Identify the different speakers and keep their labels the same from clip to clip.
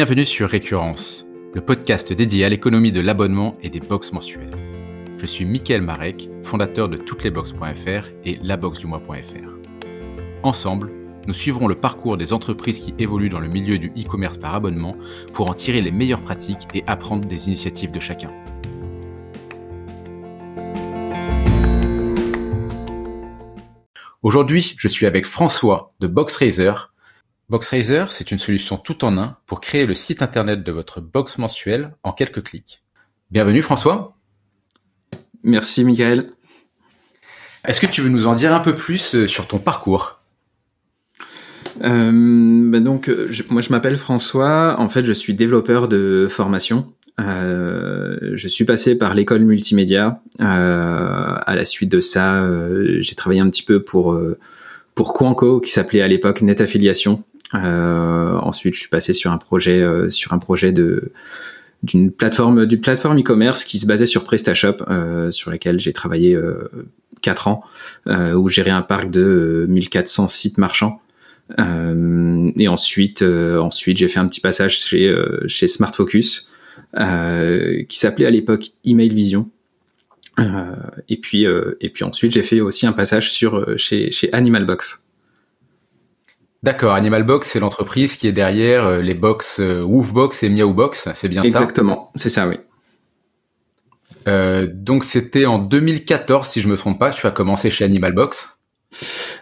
Speaker 1: Bienvenue sur Récurrence, le podcast dédié à l'économie de l'abonnement et des box mensuelles. Je suis Mickaël Marek, fondateur de touteslesbox.fr et laboxdumois.fr. Ensemble, nous suivrons le parcours des entreprises qui évoluent dans le milieu du e-commerce par abonnement pour en tirer les meilleures pratiques et apprendre des initiatives de chacun. Aujourd'hui, je suis avec François de BoxRaiser. BoxRaiser, c'est une solution tout en un pour créer le site internet de votre box mensuelle en quelques clics. Bienvenue François.
Speaker 2: Merci Michael.
Speaker 1: Est-ce que tu veux nous en dire un peu plus euh, sur ton parcours?
Speaker 2: Euh, bah donc, moi je m'appelle François. En fait, je suis développeur de formation. Euh, je suis passé par l'école multimédia. Euh, à la suite de ça, j'ai travaillé un petit peu pour pour Quanco, qui s'appelait à l'époque Net Affiliation. Ensuite, je suis passé sur un projet sur un projet de d'une plateforme d'une plateforme e-commerce qui se basait sur PrestaShop, sur laquelle j'ai travaillé 4 ans, où gérais un parc de 1400 sites marchands. Euh, et ensuite, euh, ensuite j'ai fait un petit passage chez, euh, chez Smart Focus, qui s'appelait à l'époque Email Vision. et puis, et puis ensuite, j'ai fait aussi un passage sur chez, chez Animal Box.
Speaker 1: D'accord, Animal Box, c'est l'entreprise qui est derrière les box Woofbox et Meowbox, c'est bien
Speaker 2: ça? Exactement, c'est ça, oui.
Speaker 1: donc c'était en 2014, si je me trompe pas, tu as commencé chez Animal Box?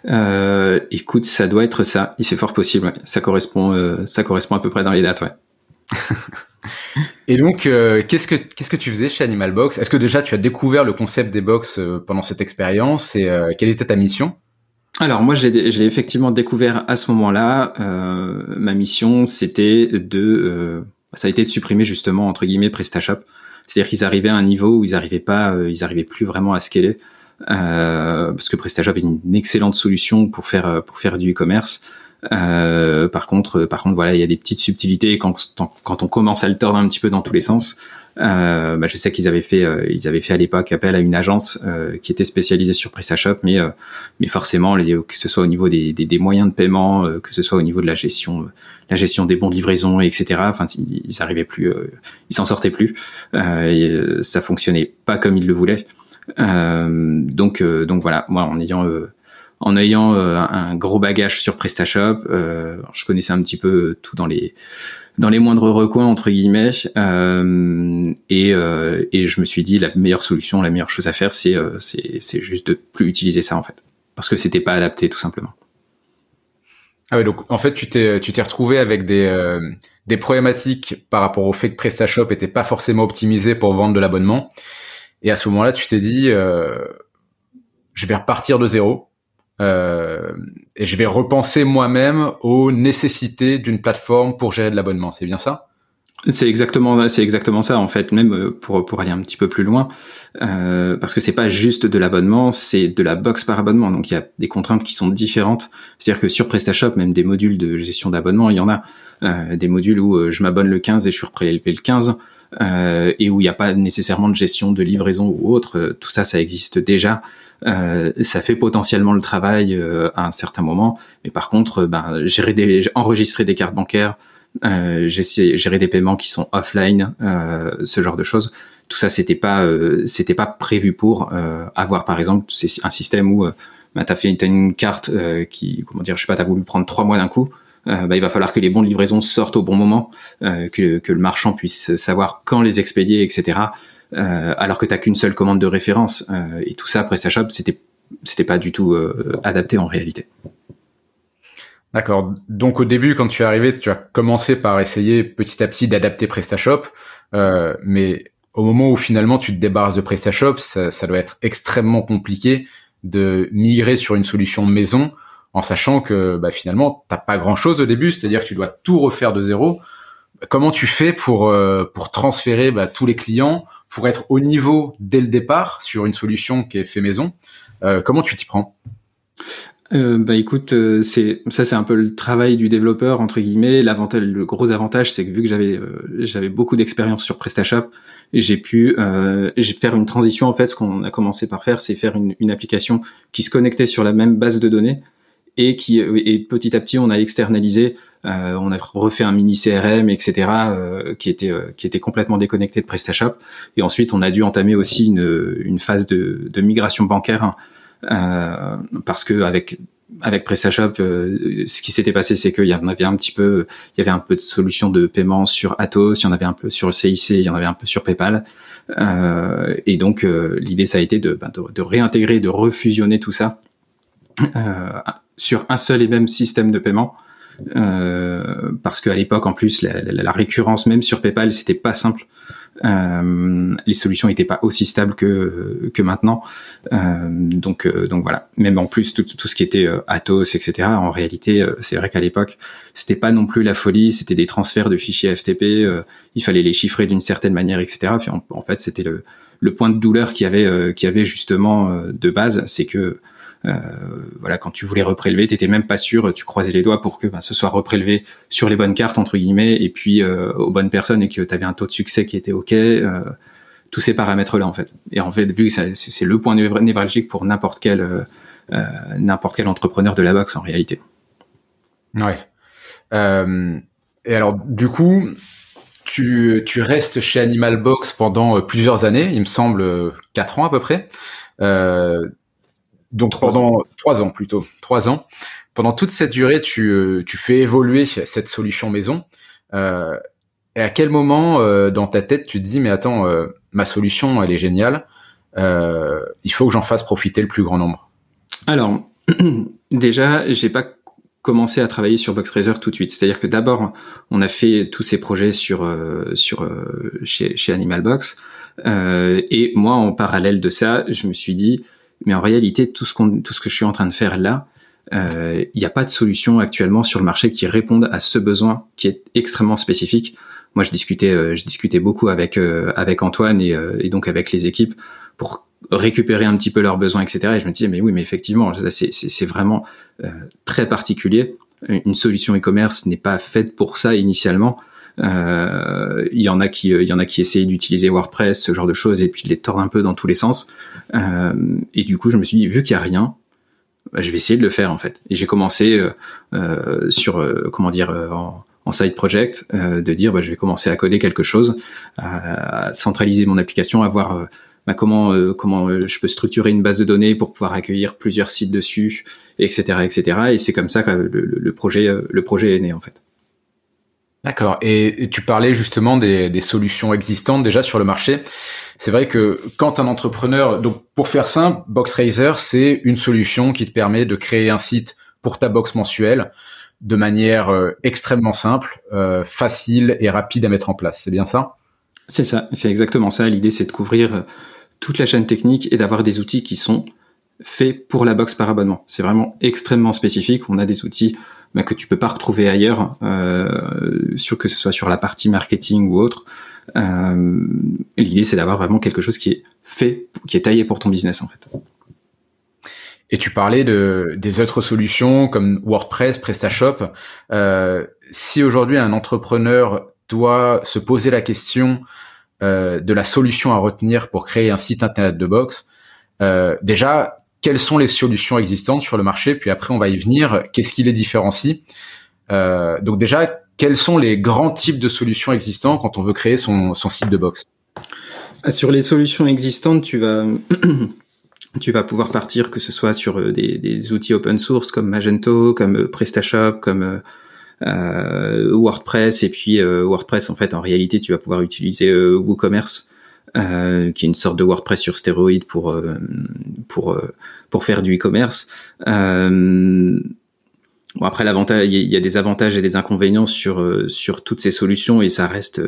Speaker 2: Euh, écoute, ça doit être ça. C'est fort possible. Ça correspond, euh, ça correspond à peu près dans les dates, ouais.
Speaker 1: Et donc, euh, qu'est-ce que qu'est-ce que tu faisais chez Animal Box? Est-ce que déjà tu as découvert le concept des box pendant cette expérience et quelle était ta mission?
Speaker 2: Alors moi, je l'ai effectivement découvert à ce moment-là. ma mission, c'était de, ça a été de supprimer justement entre guillemets PrestaShop. C'est-à-dire qu'ils arrivaient à un niveau où ils n'arrivaient pas, ils arrivaient plus vraiment à scaler. Euh, parce que PrestaShop est une excellente solution pour faire euh, pour faire du e-commerce. Euh, par contre, par contre, voilà, il y a des petites subtilités quand, quand on commence à le tordre un petit peu dans tous les sens. Euh, bah, je sais qu'ils avaient fait, euh, ils avaient fait à l'époque appel à une agence euh, qui était spécialisée sur PrestaShop, mais mais forcément, que ce soit au niveau des, des, des moyens de paiement, que ce soit au niveau de la gestion, la gestion des bons de livraison, etc. Enfin, ils, ils arrivaient plus, ils s'en sortaient plus. Et, ça fonctionnait pas comme ils le voulaient. Euh, donc, euh, donc voilà, moi en ayant euh, en ayant un gros bagage sur PrestaShop, je connaissais un petit peu tout dans les dans les moindres recoins entre guillemets et, et je me suis dit la meilleure solution la meilleure chose à faire c'est c'est juste de plus utiliser ça en fait. Parce que c'était pas adapté tout simplement.
Speaker 1: Ah ouais donc en fait tu t'es tu t'es retrouvé avec des des problématiques par rapport au fait que PrestaShop était pas forcément optimisé pour vendre de l'abonnement. Et à ce moment-là, tu t'es dit, euh, je vais repartir de zéro euh, et je vais repenser moi-même aux nécessités d'une plateforme pour gérer de l'abonnement. C'est bien ça?
Speaker 2: C'est exactement, c'est exactement ça en fait. Même euh, pour pour aller un petit peu plus loin, euh, parce que c'est pas juste de l'abonnement, c'est de la box par abonnement. Donc il y a des contraintes qui sont différentes. C'est-à-dire que sur PrestaShop, même des modules de gestion d'abonnement, il y en a euh, des modules où euh, je m'abonne le 15 et je suis prélevé le 15. Euh, et où il n'y a pas nécessairement de gestion de livraison ou autre. Euh, tout ça, ça existe déjà. Euh, ça fait potentiellement le travail euh, à un certain moment, mais par contre, ben, gérer des, enregistrer des cartes bancaires, euh, gérer des paiements qui sont offline, ce genre de choses. Tout ça, c'était pas, c'était pas prévu pour avoir, par exemple, un système où ben, t'as fait une carte qui, comment dire, je sais pas, t'as voulu prendre trois mois d'un coup. Euh, bah, il va falloir que les bons de livraison sortent au bon moment, euh, que, que, le marchand puisse savoir quand les expédier, etc. Euh, alors que tu n'as qu'une seule commande de référence. et tout ça, PrestaShop, c'était c'était pas du tout adapté en réalité.
Speaker 1: D'accord. Donc au début, quand tu es arrivé, tu as commencé par essayer petit à petit d'adapter PrestaShop, mais au moment où finalement tu te débarrasses de PrestaShop, ça, ça doit être extrêmement compliqué de migrer sur une solution maison en sachant que bah, finalement t'as pas grand chose au début, c'est-à-dire que tu dois tout refaire de zéro. Comment tu fais pour euh, pour transférer bah, tous les clients, pour être au niveau dès le départ sur une solution qui est fait maison euh, Comment tu t'y prends?
Speaker 2: Euh, bah écoute, euh, c'est ça c'est un peu le travail du développeur entre guillemets. L'avantage, le gros avantage, c'est que vu que j'avais j'avais beaucoup d'expérience sur PrestaShop, j'ai pu faire une transition. En fait, ce qu'on a commencé par faire, c'est faire une, une application qui se connectait sur la même base de données, et qui et petit à petit on a externalisé euh, on a refait un mini CRM, etc., euh, qui était euh, qui était complètement déconnecté de PrestaShop. Et ensuite, on a dû entamer aussi une, une phase de, de migration bancaire hein, parce que avec avec PrestaShop, ce qui s'était passé, c'est qu'il y en avait un petit peu, il y avait un peu de solutions de paiement sur Atos, il y en avait un peu sur le CIC, il y en avait un peu sur PayPal. Euh, et donc, l'idée, ça a été de, ben, de, de, réintégrer, de refusionner tout ça euh, sur un seul et même système de paiement euh, parce qu'à l'époque, en plus, la, la, la, récurrence même sur PayPal, c'était pas simple. Euh, les solutions n'étaient pas aussi stables que que maintenant. Euh, donc euh, donc voilà. Même en plus tout, tout ce qui était euh, Atos, etc. En réalité, c'est vrai qu'à l'époque, c'était pas non plus la folie. C'était des transferts de fichiers FTP. il fallait les chiffrer d'une certaine manière, etc. Puis en, fait, c'était le le point de douleur qu'il y avait qui avait justement de base, c'est que euh, voilà, quand tu voulais reprélever, t'étais même pas sûr, tu croisais les doigts pour que ben, ce soit reprélevé sur les bonnes cartes entre guillemets et puis euh, aux bonnes personnes et que tu avais un taux de succès qui était ok. Euh, tous ces paramètres là en fait. Et en fait, vu que c'est le point névralgique pour n'importe quel n'importe quel entrepreneur de la boxe en réalité.
Speaker 1: Ouais. et alors du coup, tu, tu restes chez Animal Box pendant plusieurs années, il me semble quatre ans à peu près. Euh, donc trois ans, trois ans plutôt, trois ans. Pendant toute cette durée, tu, euh, tu fais évoluer cette solution maison. Euh, et à quel moment euh, dans ta tête tu te dis mais attends, euh, ma solution elle est géniale, euh, il faut que j'en fasse profiter le plus grand nombre?
Speaker 2: Alors déjà, j'ai pas commencé à travailler sur BoxRaiser tout de suite. C'est-à-dire que d'abord, on a fait tous ces projets sur sur chez, chez Animal Box. et moi, en parallèle de ça, je me suis dit mais en réalité, tout ce, qu'on, tout ce que je suis en train de faire là, euh, il n'y a pas de solution actuellement sur le marché qui réponde à ce besoin qui est extrêmement spécifique. Moi, je discutais, euh, je discutais beaucoup avec euh, avec Antoine et, et, donc avec les équipes pour récupérer un petit peu leurs besoins, etc. Et je me disais, mais oui, mais effectivement, c'est, c'est, vraiment très particulier. Une solution e-commerce n'est pas faite pour ça initialement. Euh, il y en a qui, il y en a qui essayent d'utiliser WordPress, ce genre de choses, et puis les tordent un peu dans tous les sens. Euh, et du coup, je me suis dit, vu qu'il y a rien, bah, je vais essayer de le faire en fait. Et j'ai commencé euh, euh sur, euh, comment dire, en, en, side project, de dire, bah, je vais commencer à coder quelque chose, à, centraliser mon application, à voir bah, comment comment je peux structurer une base de données pour pouvoir accueillir plusieurs sites dessus, etc., etc. Et c'est comme ça que le, le, projet le projet est né en fait.
Speaker 1: D'accord. Et, tu parlais justement des, des, solutions existantes déjà sur le marché. C'est vrai que quand un entrepreneur, donc pour faire simple, BoxRaiser, c'est une solution qui te permet de créer un site pour ta box mensuelle de manière euh, extrêmement simple, euh, facile et rapide à mettre en place. C'est bien ça?
Speaker 2: C'est ça. C'est exactement ça. L'idée, c'est de couvrir euh, toute la chaîne technique et d'avoir des outils qui sont faits pour la box par abonnement. C'est vraiment extrêmement spécifique. On a des outils bah, que tu peux pas retrouver ailleurs, euh, sur que ce soit sur la partie marketing ou autre. Euh, L'idée, c'est d'avoir vraiment quelque chose qui est fait, qui est taillé pour ton business en fait.
Speaker 1: Et tu parlais de des autres solutions comme WordPress, PrestaShop. Euh, si aujourd'hui un entrepreneur doit se poser la question euh, de la solution à retenir pour créer un site internet de box, euh, déjà quelles sont les solutions existantes sur le marché, puis après on va y venir, qu'est-ce qui les différencie? Euh, donc déjà, quels sont les grands types de solutions existantes quand on veut créer son, son site de box
Speaker 2: ah, Sur les solutions existantes, tu vas, tu vas pouvoir partir que ce soit sur euh, des, outils open source comme Magento, comme euh, PrestaShop, comme WordPress, et puis WordPress en fait en réalité tu vas pouvoir utiliser WooCommerce euh, qui est une sorte de WordPress sur stéroïde pour euh, pour euh, pour faire du e-commerce. bon après l'avantage, il y a des avantages et des inconvénients sur sur toutes ces solutions et ça reste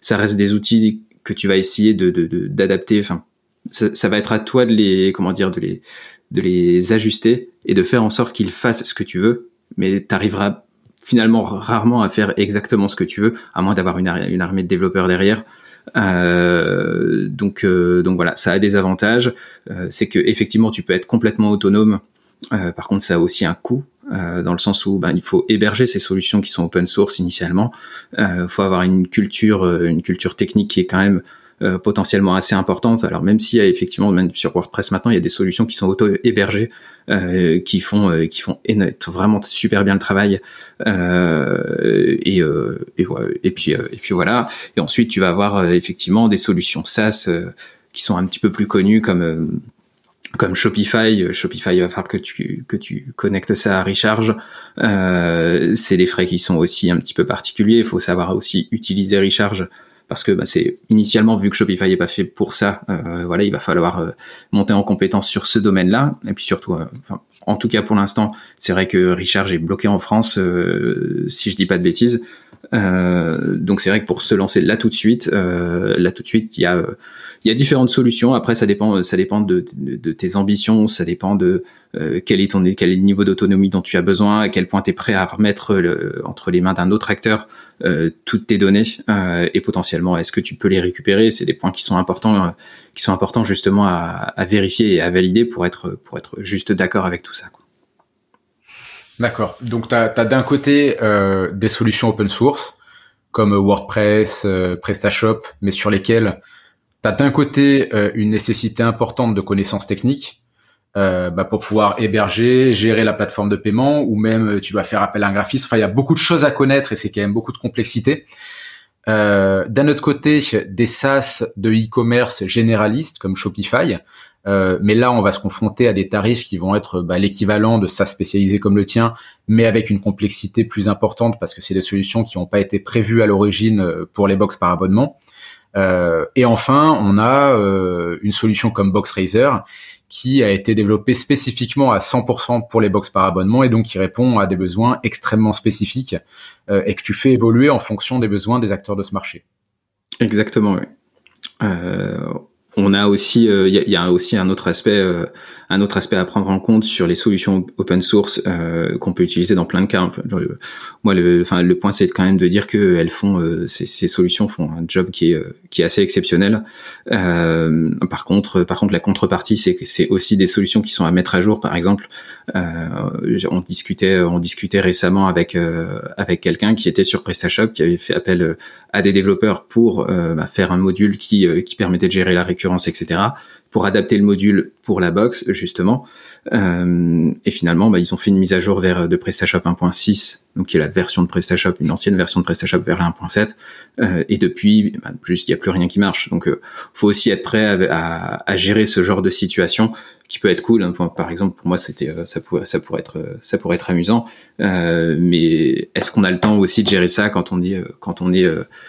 Speaker 2: ça reste des outils que tu vas essayer de d'adapter. enfin, ça, va être à toi de les comment dire de les de les ajuster et de faire en sorte qu'ils fassent ce que tu veux, mais tu arriveras finalement rarement à faire exactement ce que tu veux, à moins d'avoir une armée de développeurs derrière. Euh, donc, euh, donc voilà, ça a des avantages. Euh, c'est que effectivement, tu peux être complètement autonome. par contre, ça a aussi un coût. dans le sens où ben, il faut héberger ces solutions qui sont open source initialement. Il faut avoir une culture, une culture technique qui est quand même euh, potentiellement assez importante. Alors même s'il y a effectivement même sur WordPress maintenant, il y a des solutions qui sont auto-hébergées, euh, qui font euh, qui font vraiment super bien le travail. et, et, et puis et puis voilà. Et ensuite tu vas avoir effectivement des solutions SaaS qui sont un petit peu plus connues comme comme Shopify, Shopify il va falloir que tu que tu connectes ça à Recharge. Euh, c'est des frais qui sont aussi un petit peu particuliers. Il faut savoir aussi utiliser Recharge parce que bah, c'est initialement vu que Shopify est pas fait pour ça, euh, voilà, il va falloir euh, monter en compétence sur ce domaine-là. Et puis surtout, euh, en tout cas pour l'instant, c'est vrai que Richard est bloqué en France, si je dis pas de bêtises. donc c'est vrai que pour se lancer là tout de suite, là tout de suite, il y a il y a différentes solutions. Après, ça dépend, ça dépend de, tes ambitions, ça dépend de euh, quel est ton quel est le niveau d'autonomie dont tu as besoin, à quel point tu es prêt à remettre entre les mains d'un autre acteur euh, toutes tes données? Euh, et potentiellement est-ce que tu peux les récupérer? C'est des points qui sont importants, qui sont importants justement à, à, vérifier et à valider pour être pour être juste d'accord avec tout ça.
Speaker 1: D'accord. Donc tu as, d'un côté des solutions open source comme WordPress, PrestaShop, mais sur lesquelles tu as d'un côté une nécessité importante de connaissances techniques euh, bah, pour pouvoir héberger, gérer la plateforme de paiement, ou même euh, tu dois faire appel à un graphiste. Enfin, il y a beaucoup de choses à connaître et c'est quand même beaucoup de complexité. Euh, d'un autre côté, des SaaS de e-commerce généralistes comme Shopify. Euh, mais là, on va se confronter à des tarifs qui vont être bah, l'équivalent de SaaS spécialisé comme le tien, mais avec une complexité plus importante parce que c'est des solutions qui n'ont pas été prévues à l'origine pour les box par abonnement. Et enfin, on a une solution comme BoxRaiser qui a été développée spécifiquement à 100% pour les box par abonnement et donc qui répond à des besoins extrêmement spécifiques euh, et que tu fais évoluer en fonction des besoins des acteurs de ce marché.
Speaker 2: Exactement, oui. On a aussi, il y, a aussi un autre aspect un autre aspect à prendre en compte sur les solutions open source euh, qu'on peut utiliser dans plein de cas. moi, le, enfin, le point, c'est quand même de dire que elles font, euh, ces, ces, solutions font un job qui est, euh, qui est assez exceptionnel. Euh, par contre, par contre, la contrepartie, c'est que c'est aussi des solutions qui sont à mettre à jour. Par exemple, euh, on discutait, on discutait récemment avec avec quelqu'un qui était sur PrestaShop, qui avait fait appel à des développeurs pour bah, faire un module qui qui permettait de gérer la récurrence, etc pour adapter le module pour la box justement. Euh, et finalement, bah, ils ont fait une mise à jour vers de PrestaShop 1.6, donc qui est la version de PrestaShop, une ancienne version de PrestaShop vers la 1.7. Euh, et depuis, bah, juste il n'y a plus rien qui marche. Donc, euh, faut aussi être prêt à, gérer ce genre de situation qui peut être cool. Hein. Par exemple, pour moi, c'était euh, ça pourrait ça pourrait être euh, ça pourrait être amusant. Euh, mais est-ce qu'on a le temps aussi de gérer ça quand on dit quand on est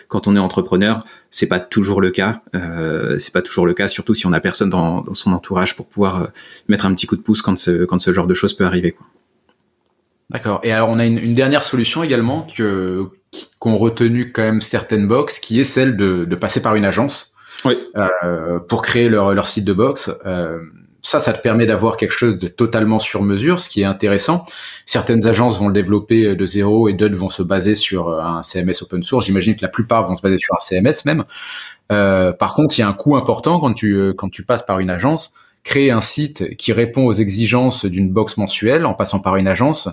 Speaker 2: quand on est entrepreneur? C'est pas toujours le cas. Euh, c'est pas toujours le cas, surtout si on a personne dans, dans son entourage pour pouvoir mettre un petit coup de pouce quand ce quand ce genre de choses peut arriver. Quoi.
Speaker 1: D'accord. Et alors on a une, une dernière solution également que qu'ont retenu quand même certaines box, qui est celle de, de passer par une agence.
Speaker 2: Oui.
Speaker 1: Euh, pour créer leur, leur site de box. Euh, ça, ça te permet d'avoir quelque chose de totalement sur mesure, ce qui est intéressant. Certaines agences vont le développer euh, de zéro et d'autres vont se baser sur euh, un CMS open source. J'imagine que la plupart vont se baser sur un CMS même. Euh, par contre, il y a un coût important quand tu quand tu passes par une agence. Créer un site qui répond aux exigences d'une box mensuelle en passant par une agence,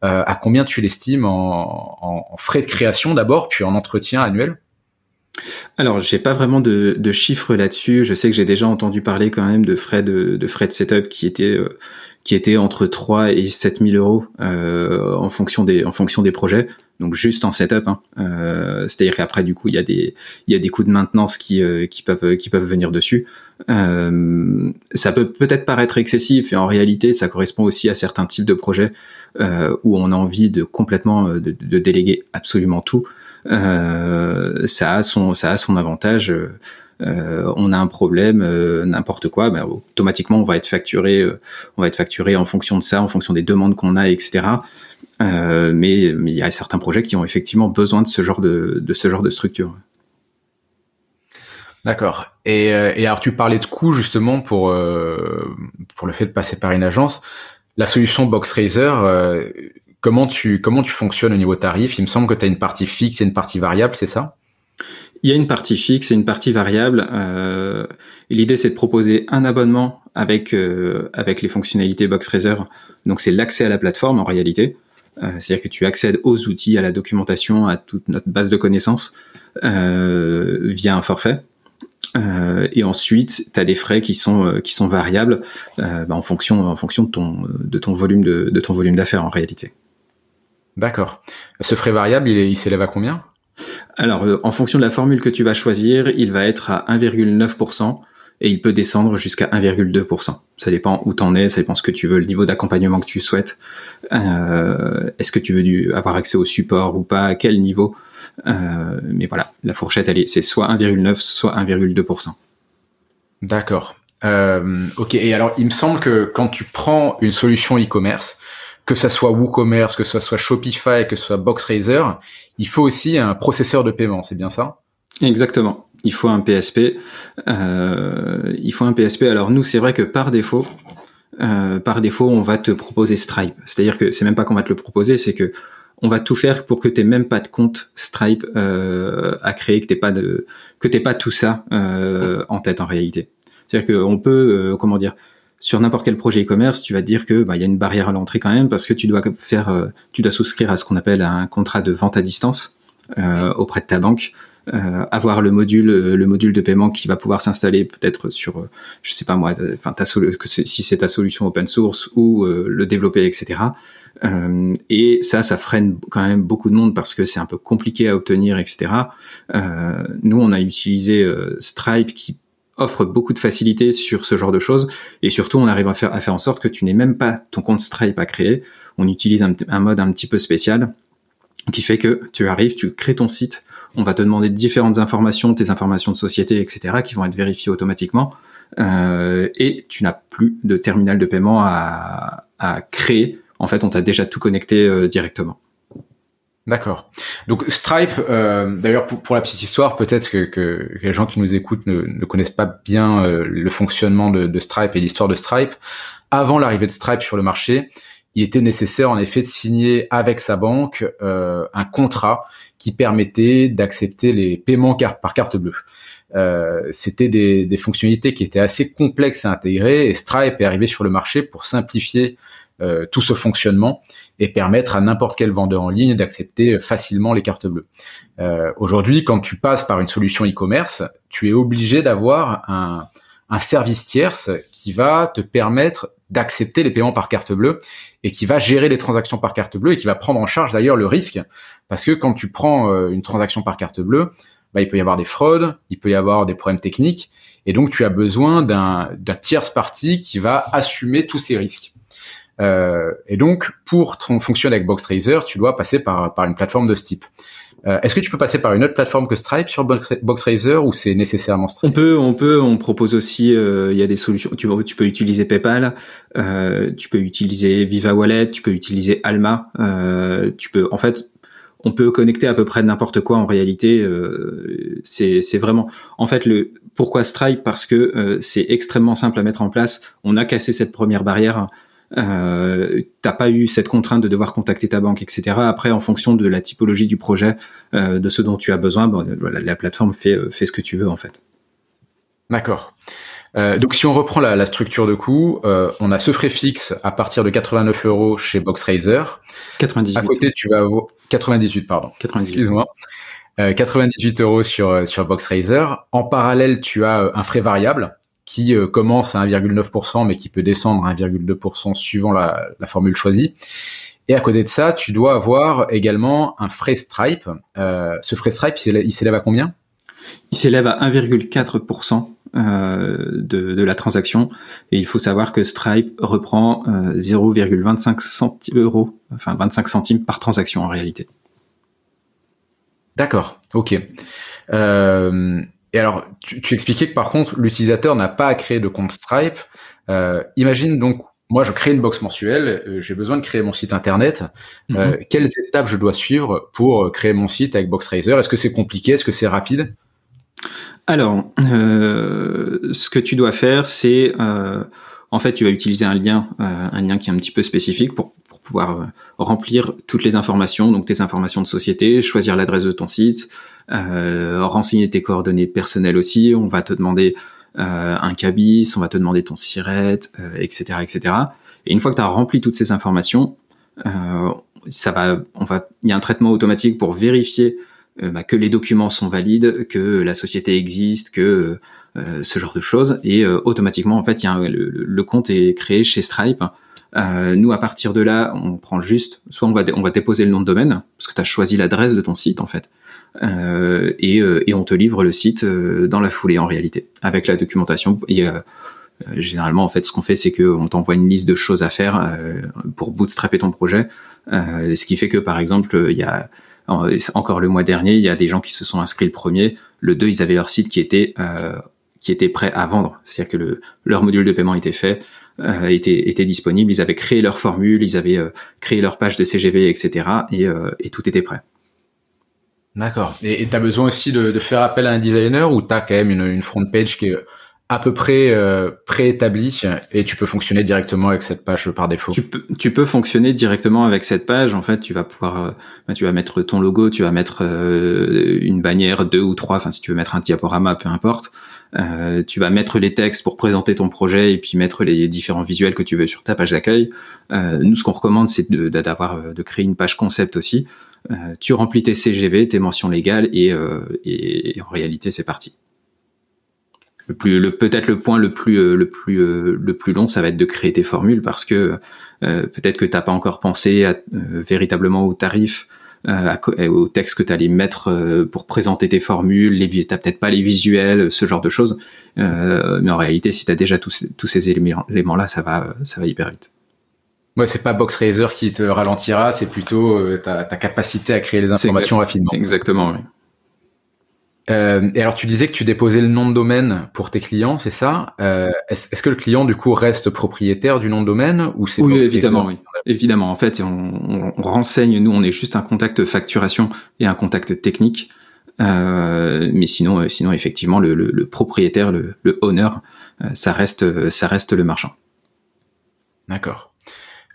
Speaker 1: à combien tu l'estimes en frais de création d'abord, puis en entretien annuel?
Speaker 2: Alors, j'ai pas vraiment de, chiffres là-dessus. Je sais que j'ai déjà entendu parler quand même de frais de, de setup qui étaient euh, qui étaient entre 3 et 7 000 euros euh, en fonction des en fonction des projets. Donc juste en setup. Hein. Euh, C'est-à-dire qu'après du coup il y a des il y a des coûts de maintenance qui qui peuvent qui peuvent venir dessus. Ça peut peut-être paraître excessif et en réalité ça correspond aussi à certains types de projets où on a envie de complètement de déléguer absolument tout. Euh, ça a son ça a son avantage. Euh, on a un problème, euh, n'importe quoi, ben, automatiquement on va être facturé, on va être facturé en fonction de ça, en fonction des demandes qu'on a, etc. mais il y a certains projets qui ont effectivement besoin de ce genre de, de ce genre de structure.
Speaker 1: D'accord. Et, et, alors tu parlais de coûts justement pour pour le fait de passer par une agence. La solution BoxRaiser, Comment tu, comment tu fonctionnes au niveau tarif? Il me semble que tu as une partie fixe et une partie variable, c'est ça?
Speaker 2: Il y a une partie fixe et une partie variable. Euh, L'idée, c'est de proposer un abonnement avec, euh, avec les fonctionnalités BoxRaiser. Donc, c'est l'accès à la plateforme en réalité. Euh, C'est-à-dire que tu accèdes aux outils, à la documentation, à toute notre base de connaissances via un forfait. Et ensuite, tu as des frais qui sont qui sont variables bah, en fonction en fonction de ton de ton volume de, de ton volume d'affaires en réalité.
Speaker 1: D'accord. Ce frais variable, il, s'élève à combien?
Speaker 2: Alors, en fonction de la formule que tu vas choisir, il va être à 1,9% et il peut descendre jusqu'à 1,2%. Ça dépend où tu en es, ça dépend ce que tu veux, le niveau d'accompagnement que tu souhaites. Euh, Est-ce que tu veux du, avoir accès au support ou pas, à quel niveau? Euh, Mais voilà, la fourchette, elle est, c'est soit 1,9, soit 1,2%.
Speaker 1: D'accord. Euh, ok, et alors il me semble que quand tu prends une solution e-commerce, que ça soit WooCommerce, que ce soit Shopify, que ce soit BoxRaiser, il faut aussi un processeur de paiement, c'est bien ça?
Speaker 2: Exactement. Il faut un PSP. Euh, il faut un PSP. Alors nous, c'est vrai que par défaut, euh, par défaut, on va te proposer Stripe. C'est-à-dire que c'est même pas qu'on va te le proposer, c'est que on va tout faire pour que tu même pas de compte Stripe euh, à créer, que t'aies pas de, que t'aies pas tout ça euh, en tête en réalité. C'est-à-dire qu'on peut, euh, comment dire, sur n'importe quel projet e-commerce, tu vas te dire que bah, il y a une barrière à l'entrée quand même parce que tu dois faire, euh, tu dois souscrire à ce qu'on appelle un contrat de vente à distance euh, auprès de ta banque. Euh, avoir le module le module de paiement qui va pouvoir s'installer peut-être sur je sais pas moi enfin ta si c'est ta solution open source ou le développer etc euh, et ça ça freine quand même beaucoup de monde parce que c'est un peu compliqué à obtenir etc euh, nous on a utilisé Stripe qui offre beaucoup de facilité sur ce genre de choses et surtout on arrive à faire, à faire en sorte que tu n'aies même pas ton compte Stripe à créer. On utilise un, mode un petit peu spécial qui fait que tu arrives, tu crées ton site, on va te demander différentes informations, tes informations de société, etc., qui vont être vérifiées automatiquement euh, et tu n'as plus de terminal de paiement à, à créer. En fait, on t'a déjà tout connecté euh, directement.
Speaker 1: D'accord. Donc Stripe, euh, d'ailleurs pour, la petite histoire, peut-être que, les gens qui nous écoutent ne, connaissent pas bien euh, le fonctionnement de, Stripe et l'histoire de Stripe. Avant l'arrivée de Stripe sur le marché, il était nécessaire en effet de signer avec sa banque euh, un contrat qui permettait d'accepter les paiements par carte bleue. Euh, C'était des, fonctionnalités qui étaient assez complexes à intégrer et Stripe est arrivé sur le marché pour simplifier tout ce fonctionnement et permettre à n'importe quel vendeur en ligne d'accepter facilement les cartes bleues. Euh, Aujourd'hui, quand tu passes par une solution e-commerce, tu es obligé d'avoir un, service tierce qui va te permettre d'accepter les paiements par carte bleue et qui va gérer les transactions par carte bleue et qui va prendre en charge d'ailleurs le risque parce que quand tu prends euh, une transaction par carte bleue, bah, il peut y avoir des fraudes, il peut y avoir des problèmes techniques et donc tu as besoin d'un tierce partie qui va assumer tous ces risques. Euh, et donc, pour fonctionner avec BoxRaiser, tu dois passer par, par une plateforme de ce type. Euh, Est-ce que tu peux passer par une autre plateforme que Stripe sur BoxRaiser ou c'est nécessairement Stripe?
Speaker 2: On peut, on peut, on propose aussi. Euh, il y a des solutions. Tu, tu peux utiliser PayPal, euh, tu peux utiliser Viva Wallet, tu peux utiliser Alma. Euh, tu peux, en fait, on peut connecter à peu près n'importe quoi en réalité. C'est vraiment, en fait, le pourquoi Stripe? Parce que c'est extrêmement simple à mettre en place. On a cassé cette première barrière euh, t'as pas eu cette contrainte de devoir contacter ta banque, etc. Après, en fonction de la typologie du projet, euh, de ce dont tu as besoin, bon, la, la, plateforme fait, euh, fait ce que tu veux en fait.
Speaker 1: D'accord. Euh, donc si on reprend la, la structure de coût, euh, on a ce frais fixe à partir de 89 euros chez BoxRaiser.
Speaker 2: 98.
Speaker 1: À côté, tu vas avoir 98, pardon.
Speaker 2: 98.
Speaker 1: Excuse-moi. Euh, 98 euros sur sur BoxRaiser. En parallèle, tu as un frais variable qui euh, commence à 1,9% mais qui peut descendre à 1,2% suivant la, la, formule choisie. Et à côté de ça, tu dois avoir également un frais Stripe. Euh, ce frais Stripe, il s'élève à combien?
Speaker 2: Il s'élève à 1,4% euh, de, de, la transaction. Et il faut savoir que Stripe reprend euh, 0,25 centimes euros, enfin 25 centimes par transaction en réalité.
Speaker 1: D'accord, ok. Euh, et alors, tu, tu, expliquais que par contre, l'utilisateur n'a pas à créer de compte Stripe. Euh, imagine donc, moi, je crée une box mensuelle, euh, j'ai besoin de créer mon site internet. Mm -hmm. euh, quelles étapes je dois suivre pour créer mon site avec BoxRaiser Est-ce que c'est compliqué? Est-ce que c'est rapide?
Speaker 2: Alors, euh, ce que tu dois faire, c'est, euh, en fait, tu vas utiliser un lien, euh, un lien qui est un petit peu spécifique pour pouvoir remplir toutes les informations, donc tes informations de société, choisir l'adresse de ton site, euh, renseigner tes coordonnées personnelles aussi. On va te demander euh, un cabis, on va te demander ton SIRET, euh, etc., etc. Et une fois que tu as rempli toutes ces informations, ça va, on va, il y a un traitement automatique pour vérifier bah, que les documents sont valides, que la société existe, que ce genre de choses. Et automatiquement, en fait, y a le, compte est créé chez Stripe. Nous, à partir de là, on prend juste, soit on va, on va déposer le nom de domaine, parce que tu as choisi l'adresse de ton site, en fait. Et, et, on te livre le site dans la foulée, en réalité, avec la documentation. Et, euh, généralement, en fait, ce qu'on fait, c'est qu'on t'envoie une liste de choses à faire euh, pour bootstrapper ton projet. Euh, ce qui fait que, par exemple, il y a encore le mois dernier, il y a des gens qui se sont inscrits le premier. Le 2, ils avaient leur site qui était qui était prêt à vendre. C'est-à-dire que le, leur module de paiement était fait, était, était disponible. Ils avaient créé leur formule, ils avaient créé leur page de CGV, etc. Et, et tout était prêt.
Speaker 1: D'accord. Et tu as besoin aussi de, de, faire appel à un designer ou tu as quand même une, une front page qui est à peu près euh, préétabli et tu peux fonctionner directement avec cette page par défaut?
Speaker 2: Tu peux, tu peux fonctionner directement avec cette page. En fait, tu vas pouvoir, euh, bah, tu vas mettre ton logo, tu vas mettre euh, une bannière, deux ou trois. Enfin, si tu veux mettre un diaporama, peu importe. Euh, tu vas mettre les textes pour présenter ton projet et puis mettre les différents visuels que tu veux sur ta page d'accueil. Euh, nous, ce qu'on recommande, c'est de, d'avoir, de créer une page concept aussi. tu remplis tes CGV, tes mentions légales et, et en réalité, c'est parti le plus le peut-être le point le plus euh, le plus euh, le plus long ça va être de créer tes formules parce que euh, peut-être que t'as pas encore pensé à, véritablement au tarif au texte que tu allais mettre pour présenter tes formules, les t'as peut-être pas les visuels, ce genre de choses. mais en réalité, si tu as déjà tous, tous ces éléments, là, ça va ça va hyper vite.
Speaker 1: Ouais, c'est pas BoxRaiser qui te ralentira, c'est plutôt ta, ta, capacité à créer les informations rapidement.
Speaker 2: Exactement. Oui.
Speaker 1: Euh, et alors tu disais que tu déposais le nom de domaine pour tes clients, c'est ça? Euh, Est-ce que le client du coup reste propriétaire du nom de domaine ou c'est
Speaker 2: Oui, évidemment, oui. Évidemment. En fait, on, on, renseigne. Nous, on est juste un contact facturation et un contact technique. Euh, mais sinon, euh, sinon effectivement, le, le, le propriétaire, le, le owner, euh, ça reste, ça reste le marchand.
Speaker 1: D'accord.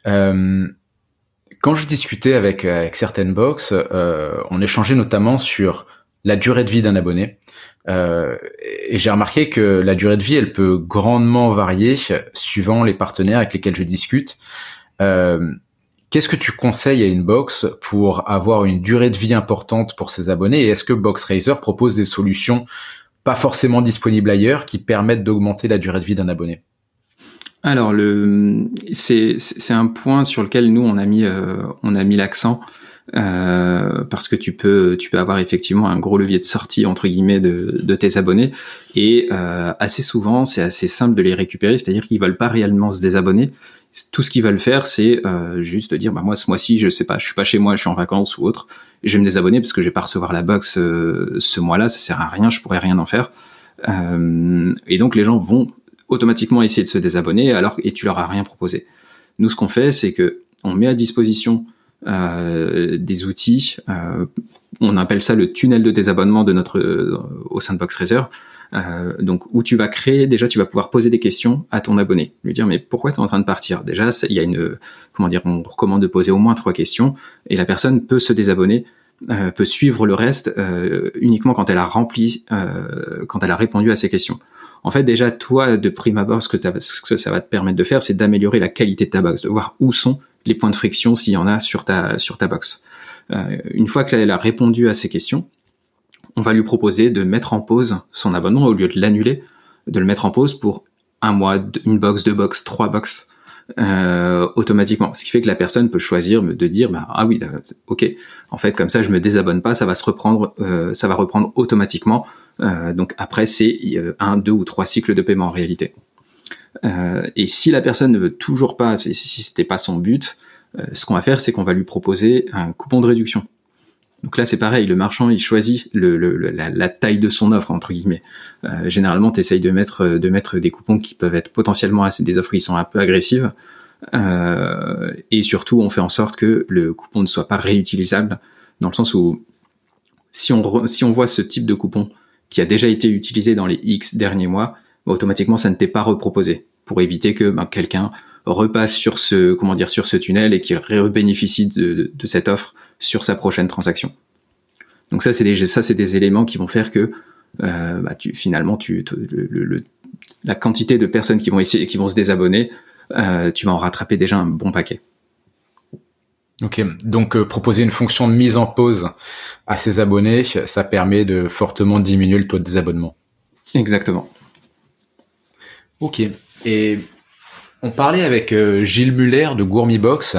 Speaker 1: quand je discutais avec, avec certaines box, on échangeait notamment sur la durée de vie d'un abonné. Euh, et j'ai remarqué que la durée de vie, elle peut grandement varier suivant les partenaires avec lesquels je discute. Euh, qu'est-ce que tu conseilles à une box pour avoir une durée de vie importante pour ses abonnés? Et est-ce que BoxRaiser propose des solutions pas forcément disponibles ailleurs qui permettent d'augmenter la durée de vie d'un abonné?
Speaker 2: Alors c'est un point sur lequel nous on a mis euh, on a mis l'accent euh, parce que tu peux, tu peux avoir effectivement un gros levier de sortie entre guillemets de, de tes abonnés et euh, assez souvent c'est assez simple de les récupérer, c'est-à-dire qu'ils veulent pas réellement se désabonner. Tout ce qu'ils veulent faire, c'est euh, juste dire bah moi ce mois-ci je sais pas, je suis pas chez moi, je suis en vacances ou autre, je vais me désabonner parce que je vais pas recevoir la box euh, ce mois-là, ça sert à rien, je pourrais rien en faire. Euh, et donc les gens vont automatiquement essayer de se désabonner alors et tu leur as rien proposé. Nous ce qu'on fait, c'est que on met à disposition des outils. Euh, on appelle ça le tunnel de désabonnement de notre euh, au sein de BoxRaiser. Euh, donc où tu vas créer déjà tu vas pouvoir poser des questions à ton abonné lui dire mais pourquoi tu es en train de partir? Déjà il y a une comment dire on recommande de poser au moins trois questions et la personne peut se désabonner euh, peut suivre le reste euh, uniquement quand elle a rempli quand elle a répondu à ces questions en fait déjà toi de prime abord ce que, ce que ça va te permettre de faire c'est d'améliorer la qualité de ta box de voir où sont les points de friction s'il y en a sur ta, sur ta box. Euh, une fois qu'elle a répondu à ces questions, on va lui proposer de mettre en pause son abonnement au lieu de l'annuler, de le mettre en pause pour un mois, une box, deux box, trois box. Euh, automatiquement. Ce qui fait que la personne peut choisir de dire bah, ah oui ok en fait comme ça je me désabonne pas ça va se reprendre euh, ça va reprendre automatiquement donc après c'est un deux ou trois cycles de paiement en réalité. Euh, et si la personne ne veut toujours pas, si c'était pas son but, euh, ce qu'on va faire, c'est qu'on va lui proposer un coupon de réduction. Donc là, c'est pareil, le marchand, il choisit la, taille de son offre, entre guillemets. Euh, généralement, tu essayes de mettre, de mettre des coupons qui peuvent être potentiellement assez, des offres qui sont un peu agressives. Euh, et surtout, on fait en sorte que le coupon ne soit pas réutilisable, dans le sens où si on, si on voit ce type de coupon qui a déjà été utilisé dans les X derniers mois, automatiquement ça ne t'est pas reproposé pour éviter que ben, quelqu'un repasse sur ce comment dire sur ce tunnel et qu'il bénéficie de, de, cette offre sur sa prochaine transaction. Donc ça c'est des ça c'est des éléments qui vont faire que euh, bah, tu, finalement tu le, la quantité de personnes qui vont essayer qui vont se désabonner, euh, tu vas en rattraper déjà un bon paquet.
Speaker 1: Ok, donc proposer une fonction de mise en pause à ses abonnés, ça permet de fortement diminuer le taux de désabonnement.
Speaker 2: Exactement.
Speaker 1: Ok, et on parlait avec Gilles Muller de Gourmibox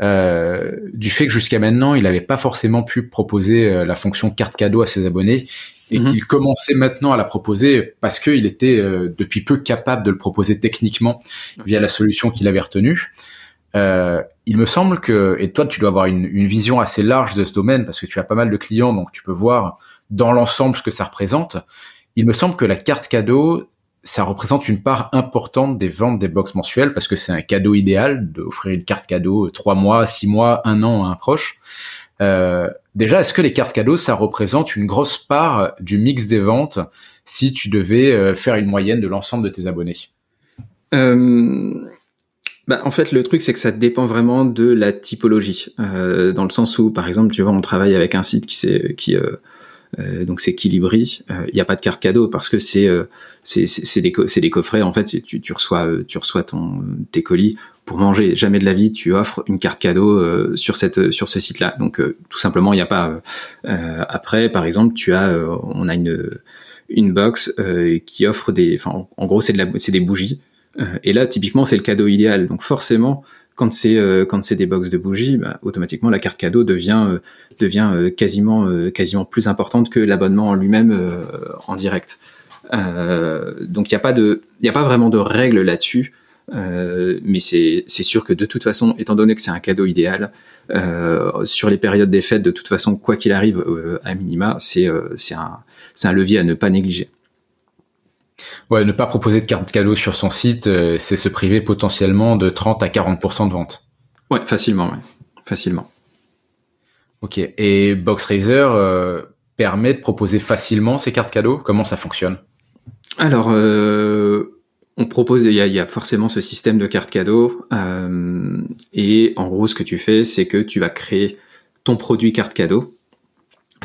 Speaker 1: euh, du fait que jusqu'à maintenant, il n'avait pas forcément pu proposer la fonction carte cadeau à ses abonnés et mhm. qu'il commençait maintenant à la proposer parce qu'il était euh, depuis peu capable de le proposer techniquement via la solution qu'il avait retenue. Euh, il me semble que, et toi tu dois avoir une, une, vision assez large de ce domaine parce que tu as pas mal de clients, donc tu peux voir dans l'ensemble ce que ça représente. Il me semble que la carte cadeau, ça représente une part importante des ventes des box mensuelles parce que c'est un cadeau idéal d'offrir une carte cadeau trois mois, six mois, un an à un proche. Euh, déjà, est-ce que les cartes cadeaux, ça représente une grosse part du mix des ventes si tu devais euh, faire une moyenne de l'ensemble de tes abonnés?
Speaker 2: Euh, bah, en fait, le truc, c'est que ça dépend vraiment de la typologie. dans le sens où, par exemple, tu vois, on travaille avec un site qui, qui euh, donc c'est Kilibri. Il n'y a pas de carte cadeau parce que c'est c'est c'est des, des coffrets. En fait, tu, tu reçois tu reçois ton tes colis pour manger. Jamais de la vie tu offres une carte cadeau euh, sur cette sur ce site-là. Donc euh, tout simplement il n'y a pas. Euh, après par exemple tu as on a une une box qui offre des. Enfin en gros c'est de la c'est des bougies. et là typiquement c'est le cadeau idéal. Donc forcément quand c'est quand c'est des box de bougies, bah, automatiquement la carte cadeau devient devient quasiment quasiment plus importante que l'abonnement en lui-même en direct. donc il n'y a pas vraiment de règles là-dessus. Euh, mais c'est sûr que de toute façon, étant donné que c'est un cadeau idéal, euh, sur les périodes des fêtes, de toute façon, quoi qu'il arrive, euh, à minima, c'est un, un levier à ne pas négliger.
Speaker 1: Ouais, ne pas proposer de carte cadeau sur son site, c'est se priver potentiellement de 30 à 40% de vente.
Speaker 2: Ouais, facilement, ouais. facilement.
Speaker 1: Ok. Et BoxRaiser permet de proposer facilement ces cartes cadeaux? Comment ça fonctionne?
Speaker 2: Alors, on propose, il y, a, forcément ce système de carte cadeau. Euh, et en gros, ce que tu fais, c'est que tu vas créer ton produit carte cadeau.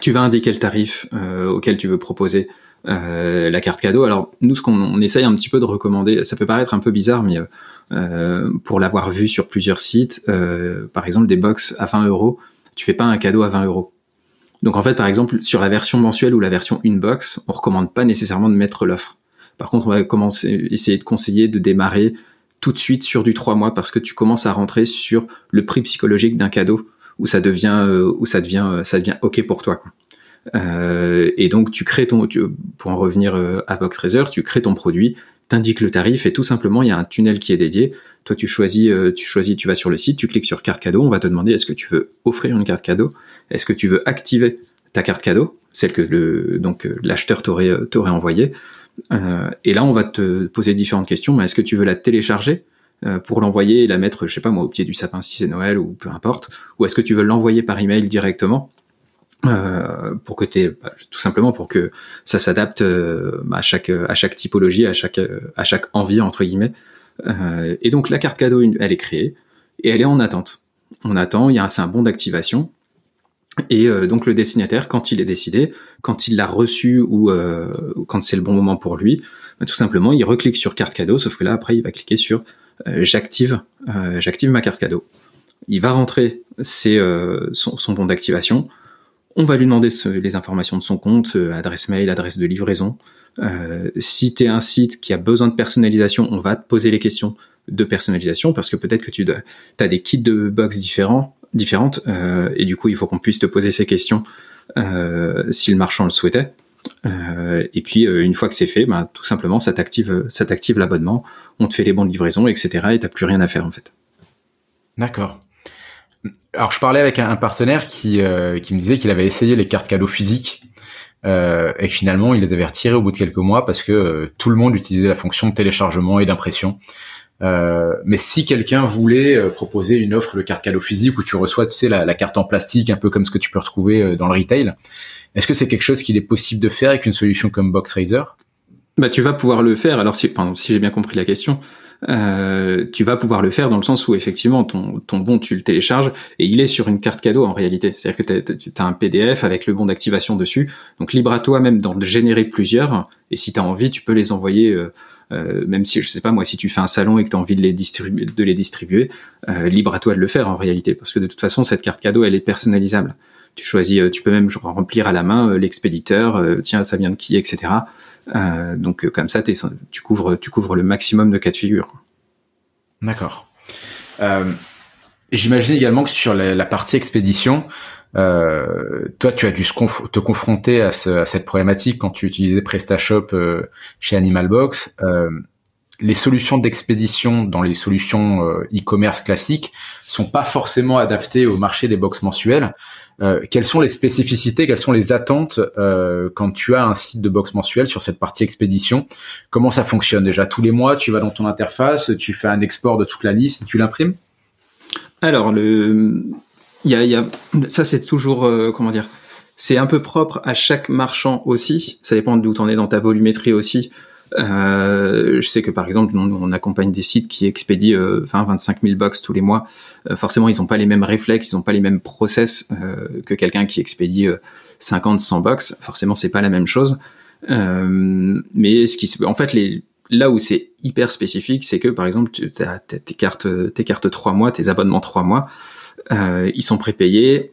Speaker 2: Tu vas indiquer le tarif euh, auquel tu veux proposer euh, la carte cadeau. Alors, nous, ce qu'on essaye un petit peu de recommander, ça peut paraître un peu bizarre, mais pour l'avoir vu sur plusieurs sites, par exemple, des box à 20 euros, tu fais pas un cadeau à 20 euros. Donc, en fait, par exemple, sur la version mensuelle ou la version une box, on recommande pas nécessairement de mettre l'offre. Par contre, on va commencer, essayer de conseiller de démarrer tout de suite sur du 3 mois parce que tu commences à rentrer sur le prix psychologique d'un cadeau où ça devient, euh, où ça devient, euh, ça devient ok pour toi. Euh, et donc tu crées ton, pour en revenir à BoxRaiser, tu crées ton produit, t'indiques le tarif et tout simplement il y a un tunnel qui est dédié. Toi tu choisis, tu choisis, tu vas sur le site, tu cliques sur carte cadeau, on va te demander est-ce que tu veux offrir une carte cadeau, est-ce que tu veux activer ta carte cadeau, celle que donc l'acheteur t'aurait envoyée. Euh, et là, on va te poser différentes questions. Mais est-ce que tu veux la télécharger euh, pour l'envoyer et la mettre, je sais pas moi, au pied du sapin si c'est Noël ou peu importe, ou est-ce que tu veux l'envoyer par email directement? Euh, pour que tu bah, tout simplement pour que ça s'adapte à chaque à chaque typologie, à chaque à chaque envie entre guillemets. et donc la carte cadeau, elle est créée et elle est en attente. On attend, il y a c'est un bon d'activation et euh, donc le destinataire, quand il est décidé, quand il l'a reçu ou euh, quand c'est le bon moment pour lui, bah, tout simplement, il reclique sur carte cadeau, sauf que là, après, il va cliquer sur euh, j'active, j'active ma carte cadeau. Il va rentrer ses, son, son, bon d'activation. On va lui demander les informations de son compte, adresse mail, adresse de livraison. si tu un site qui a besoin de personnalisation, on va te poser les questions de personnalisation parce que peut-être que tu as des kits de box différents différentes. Euh, et du coup, il faut qu'on puisse te poser ces questions euh, si le marchand le souhaitait. Euh, et puis une fois que c'est fait, bah, tout simplement, ça t'active, ça t'active l'abonnement, on te fait les bons de livraison, etc. Et t'as plus rien à faire en fait.
Speaker 1: D'accord. Alors je parlais avec un, partenaire qui, qui me disait qu'il avait essayé les cartes cadeaux physiques euh, et que finalement il les avait retirées au bout de quelques mois parce que tout le monde utilisait la fonction de téléchargement et d'impression. Euh, mais si quelqu'un voulait euh, proposer une offre de carte cadeau physique où tu reçois, tu sais, la, carte en plastique, un peu comme ce que tu peux retrouver euh, dans le retail, est-ce que c'est quelque chose qu'il est possible de faire avec une solution comme BoxRaiser
Speaker 2: Bah, tu vas pouvoir le faire. Alors, si j'ai bien compris la question, euh, tu vas pouvoir le faire dans le sens où effectivement ton, ton bon tu le télécharges et il est sur une carte cadeau en réalité. C'est-à-dire que tu as un PDF avec le bon d'activation dessus. Donc libre à toi même d'en générer plusieurs et si tu as envie tu peux les envoyer euh, euh, même si je sais pas moi si tu fais un salon et que tu as envie de les distribuer de les distribuer euh, libre à toi de le faire en réalité parce que de toute façon cette carte cadeau elle est personnalisable tu choisis tu peux même remplir à la main l'expéditeur tiens ça vient de qui etc donc comme ça tu couvres tu couvres le maximum de cas de figure
Speaker 1: d'accord j'imagine également que sur la, partie expédition euh, toi, tu as dû te confronter à, ce, à, cette problématique quand tu utilisais PrestaShop euh, chez Animalbox. Euh, les solutions d'expédition dans les solutions euh, e-commerce classiques sont pas forcément adaptées au marché des box mensuelles. Euh, quelles sont les spécificités, quelles sont les attentes quand tu as un site de box mensuel sur cette partie expédition? Comment ça fonctionne déjà? Tous les mois, tu vas dans ton interface, tu fais un export de toute la liste, tu l'imprimes?
Speaker 2: Alors, le, y a, y ça, c'est toujours, euh, comment dire, c'est un peu propre à chaque marchand aussi. Ça dépend d'où tu en es dans ta volumétrie aussi. Euh, je sais que par exemple, on, accompagne des sites qui expédient 20, 25 000 box tous les mois. Euh, forcément, ils n'ont pas les mêmes réflexes, ils n'ont pas les mêmes process euh, que quelqu'un qui expédie 50, 100 box. Forcément, c'est pas la même chose. mais ce qui, en fait, là où c'est hyper spécifique, c'est que par exemple, tu as tes cartes, tes cartes 3 mois, tes abonnements 3 mois ils sont prépayés.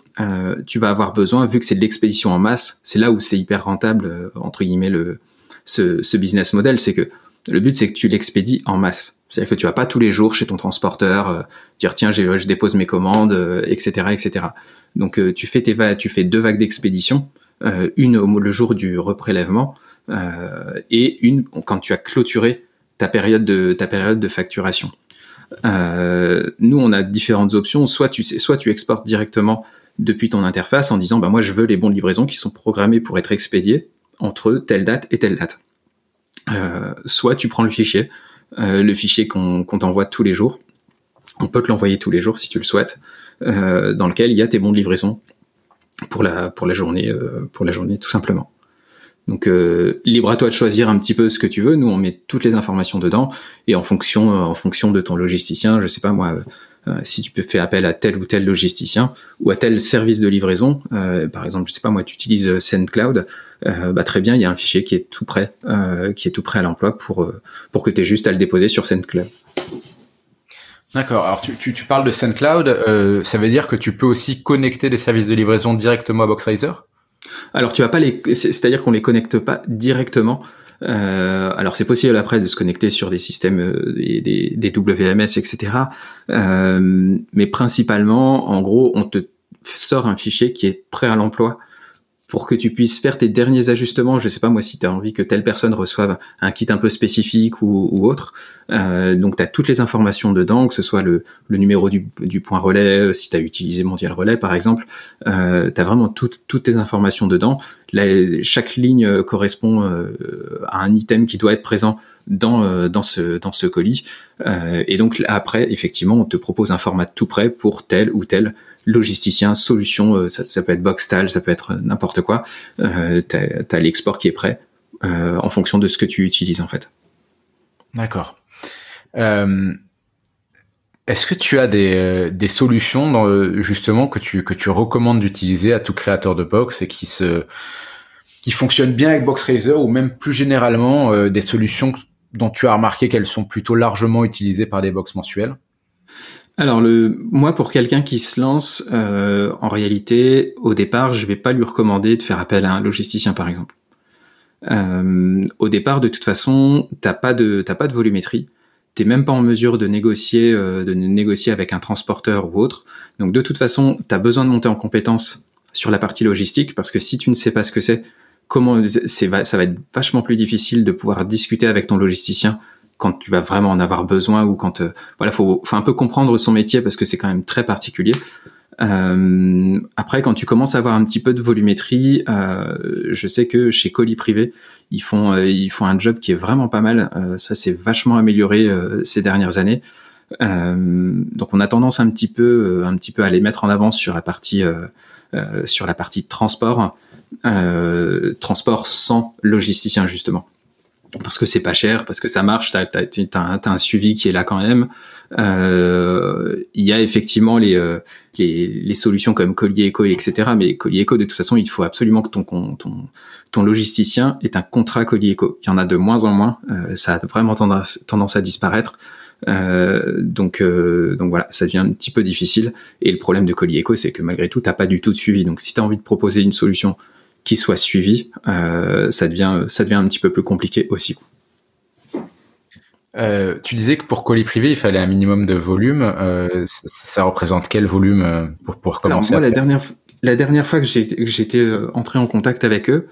Speaker 2: Tu vas avoir besoin, vu que c'est de l'expédition en masse, c'est là où c'est hyper rentable entre guillemets le ce, ce business model, c'est que le but c'est que tu l'expédies en masse. C'est-à-dire que tu vas pas tous les jours chez ton transporteur euh, dire tiens je dépose mes commandes, etc., etc. Donc tu fais tes tu fais deux vagues d'expédition, une au, le jour du reprélèvement et une quand tu as clôturé ta période de ta période de facturation. Euh, nous, on a différentes options. Soit tu, soit tu exportes directement depuis ton interface en disant, bah, moi, je veux les bons de livraison qui sont programmés pour être expédiés entre telle date et telle date. Euh, soit tu prends le fichier, euh, le fichier qu'on t'envoie tous les jours. On peut te l'envoyer tous les jours si tu le souhaites, dans lequel il y a tes bons de livraison pour la, pour la journée, pour la journée tout simplement. Donc euh, libre à toi de choisir un petit peu ce que tu veux. Nous, on met toutes les informations dedans et en fonction, euh, en fonction de ton logisticien, je sais pas moi, euh, si tu peux faire appel à tel ou tel logisticien ou à tel service de livraison. par exemple, je sais pas moi, tu utilises SendCloud, bah très bien, il y a un fichier qui est tout prêt, qui est tout prêt à l'emploi pour pour que tu aies juste à le déposer sur SendCloud.
Speaker 1: D'accord. Alors tu, tu, tu, parles de SendCloud, ça veut dire que tu peux aussi connecter les services de livraison directement à Boxriser?
Speaker 2: Alors tu vas pas les, c'est-à-dire qu'on les connecte pas directement. Euh, alors c'est possible après de se connecter sur des systèmes euh, des, des, WMS etc. Euh, mais principalement, en gros, on te sort un fichier qui est prêt à l'emploi pour que tu puisses faire tes derniers ajustements. Je sais pas moi si tu as envie que telle personne reçoive un kit un peu spécifique ou, ou autre. Euh, donc tu as toutes les informations dedans, que ce soit le, le numéro du, du, point relais, euh, si tu as utilisé Mondial Relais par exemple, euh, tu as vraiment toutes, tes informations dedans. chaque ligne euh, correspond euh, à un item qui doit être présent dans, dans, ce, dans ce colis. et donc après, effectivement, on te propose un format tout prêt pour tel ou tel logisticien, solution, euh, ça, ça, peut être Boxtal, ça peut être n'importe quoi. Euh, tu as, l'export qui est prêt euh, en fonction de ce que tu utilises en fait.
Speaker 1: D'accord. Euh, Est-ce que tu as des, euh, solutions dans, justement que tu, que tu recommandes d'utiliser à tout créateur de box et qui se qui fonctionnent bien avec BoxRaiser ou même plus généralement des solutions dont tu as remarqué qu'elles sont plutôt largement utilisées par des box mensuels?
Speaker 2: Alors le, moi pour quelqu'un qui se lance, euh, en réalité, au départ, je vais pas lui recommander de faire appel à un logisticien par exemple. Euh, au départ, de toute façon, t'as pas de pas de volumétrie, t'es même pas en mesure de négocier euh, de négocier avec un transporteur ou autre. Donc de toute façon, tu as besoin de monter en compétence sur la partie logistique parce que si tu ne sais pas ce que c'est, comment c'est ça va être vachement plus difficile de pouvoir discuter avec ton logisticien quand tu vas vraiment en avoir besoin ou quand euh, voilà faut, un peu comprendre son métier parce que c'est quand même très particulier. Euh, après, quand tu commences à avoir un petit peu de volumétrie, euh, je sais que chez Colis Privé, ils font ils font un job qui est vraiment pas mal. Ça s'est vachement amélioré ces dernières années. donc, on a tendance un petit peu un petit peu à les mettre en avant sur la partie sur la partie transport, transport sans logisticien justement. Parce que c'est pas cher, parce que ça marche, tu as, un suivi qui est là quand même. Euh, il y a effectivement les, euh, les, les, solutions comme Collier Eco, etc. Mais Collier Eco, de toute façon, il faut absolument que ton, ton, ton logisticien ait un contrat Collier Eco. Il y en a de moins en moins. Euh, ça a vraiment tendance, tendance à disparaître. Euh, donc, euh, donc voilà, ça devient un petit peu difficile. Et le problème de Collier Eco, c'est que malgré tout, t'as pas du tout de suivi. Donc, si tu as envie de proposer une solution qui soit suivie, euh, ça devient ça devient un petit peu plus compliqué aussi.
Speaker 1: Euh, tu disais que pour colis privé, il fallait un minimum de volume. Euh, ça, ça, représente quel volume pour, pour commencer
Speaker 2: Alors moi, la dernière, la dernière fois que j'étais entré en contact avec eux,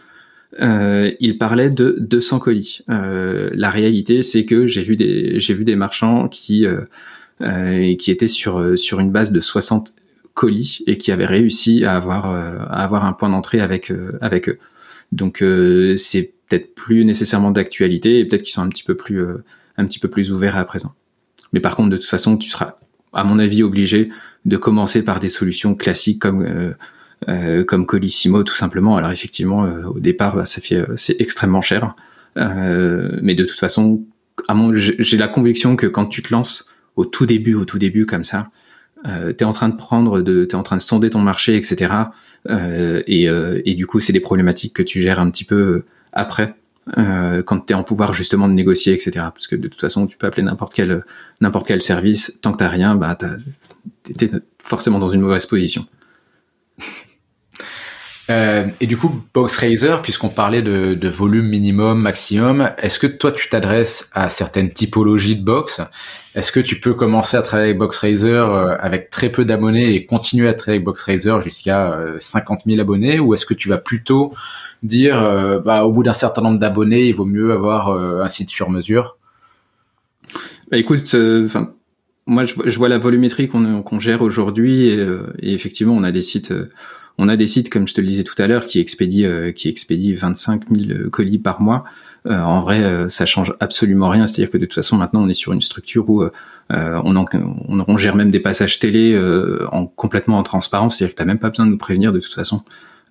Speaker 2: ils parlaient de 200 colis. La réalité, c'est que j'ai vu des vu des marchands qui qui étaient sur sur une base de 60 colis et qui avaient réussi à avoir à avoir un point d'entrée avec avec eux. Donc c'est peut-être plus nécessairement d'actualité et peut-être qu'ils sont un petit peu plus un petit peu plus ouvert à présent. Mais par contre, de toute façon, tu seras, à mon avis, obligé de commencer par des solutions classiques comme euh, euh, comme Colissimo, tout simplement. Alors effectivement, euh, au départ, bah, ça fait c'est extrêmement cher, mais de toute façon, à mon, j'ai la conviction que quand tu te lances au tout début, au tout début comme ça, euh, t'es en train de prendre, de, t'es en train de sonder ton marché, etc. et, et du coup, c'est des problématiques que tu gères un petit peu après euh, quand tu es en pouvoir justement de négocier, etc. Parce que de toute façon, tu peux appeler n'importe quel, n'importe quel service, tant que tu rien, bah, tu es forcément dans une mauvaise position.
Speaker 1: Euh, et du coup, BoxRaiser, puisqu'on parlait de, volume minimum, maximum, est-ce que toi tu t'adresses à certaines typologies de box? Est-ce que tu peux commencer à travailler avec BoxRaiser euh, avec très peu d'abonnés et continuer à travailler avec BoxRaiser jusqu'à 50 000 abonnés? Ou est-ce que tu vas plutôt dire euh, bah, au bout d'un certain nombre d'abonnés, il vaut mieux avoir euh, un site sur mesure?
Speaker 2: Bah, Écoute, euh, moi je, vois la volumétrie qu'on gère aujourd'hui et, effectivement on a des sites on a des sites comme je te le disais tout à l'heure qui expédient qui expédient 25 000 colis par mois en vrai ça change absolument rien c'est à dire que de toute façon maintenant on est sur une structure où on, en, on, gère même des passages télé en complètement en transparence c'est à dire que t'as même pas besoin de nous prévenir de toute façon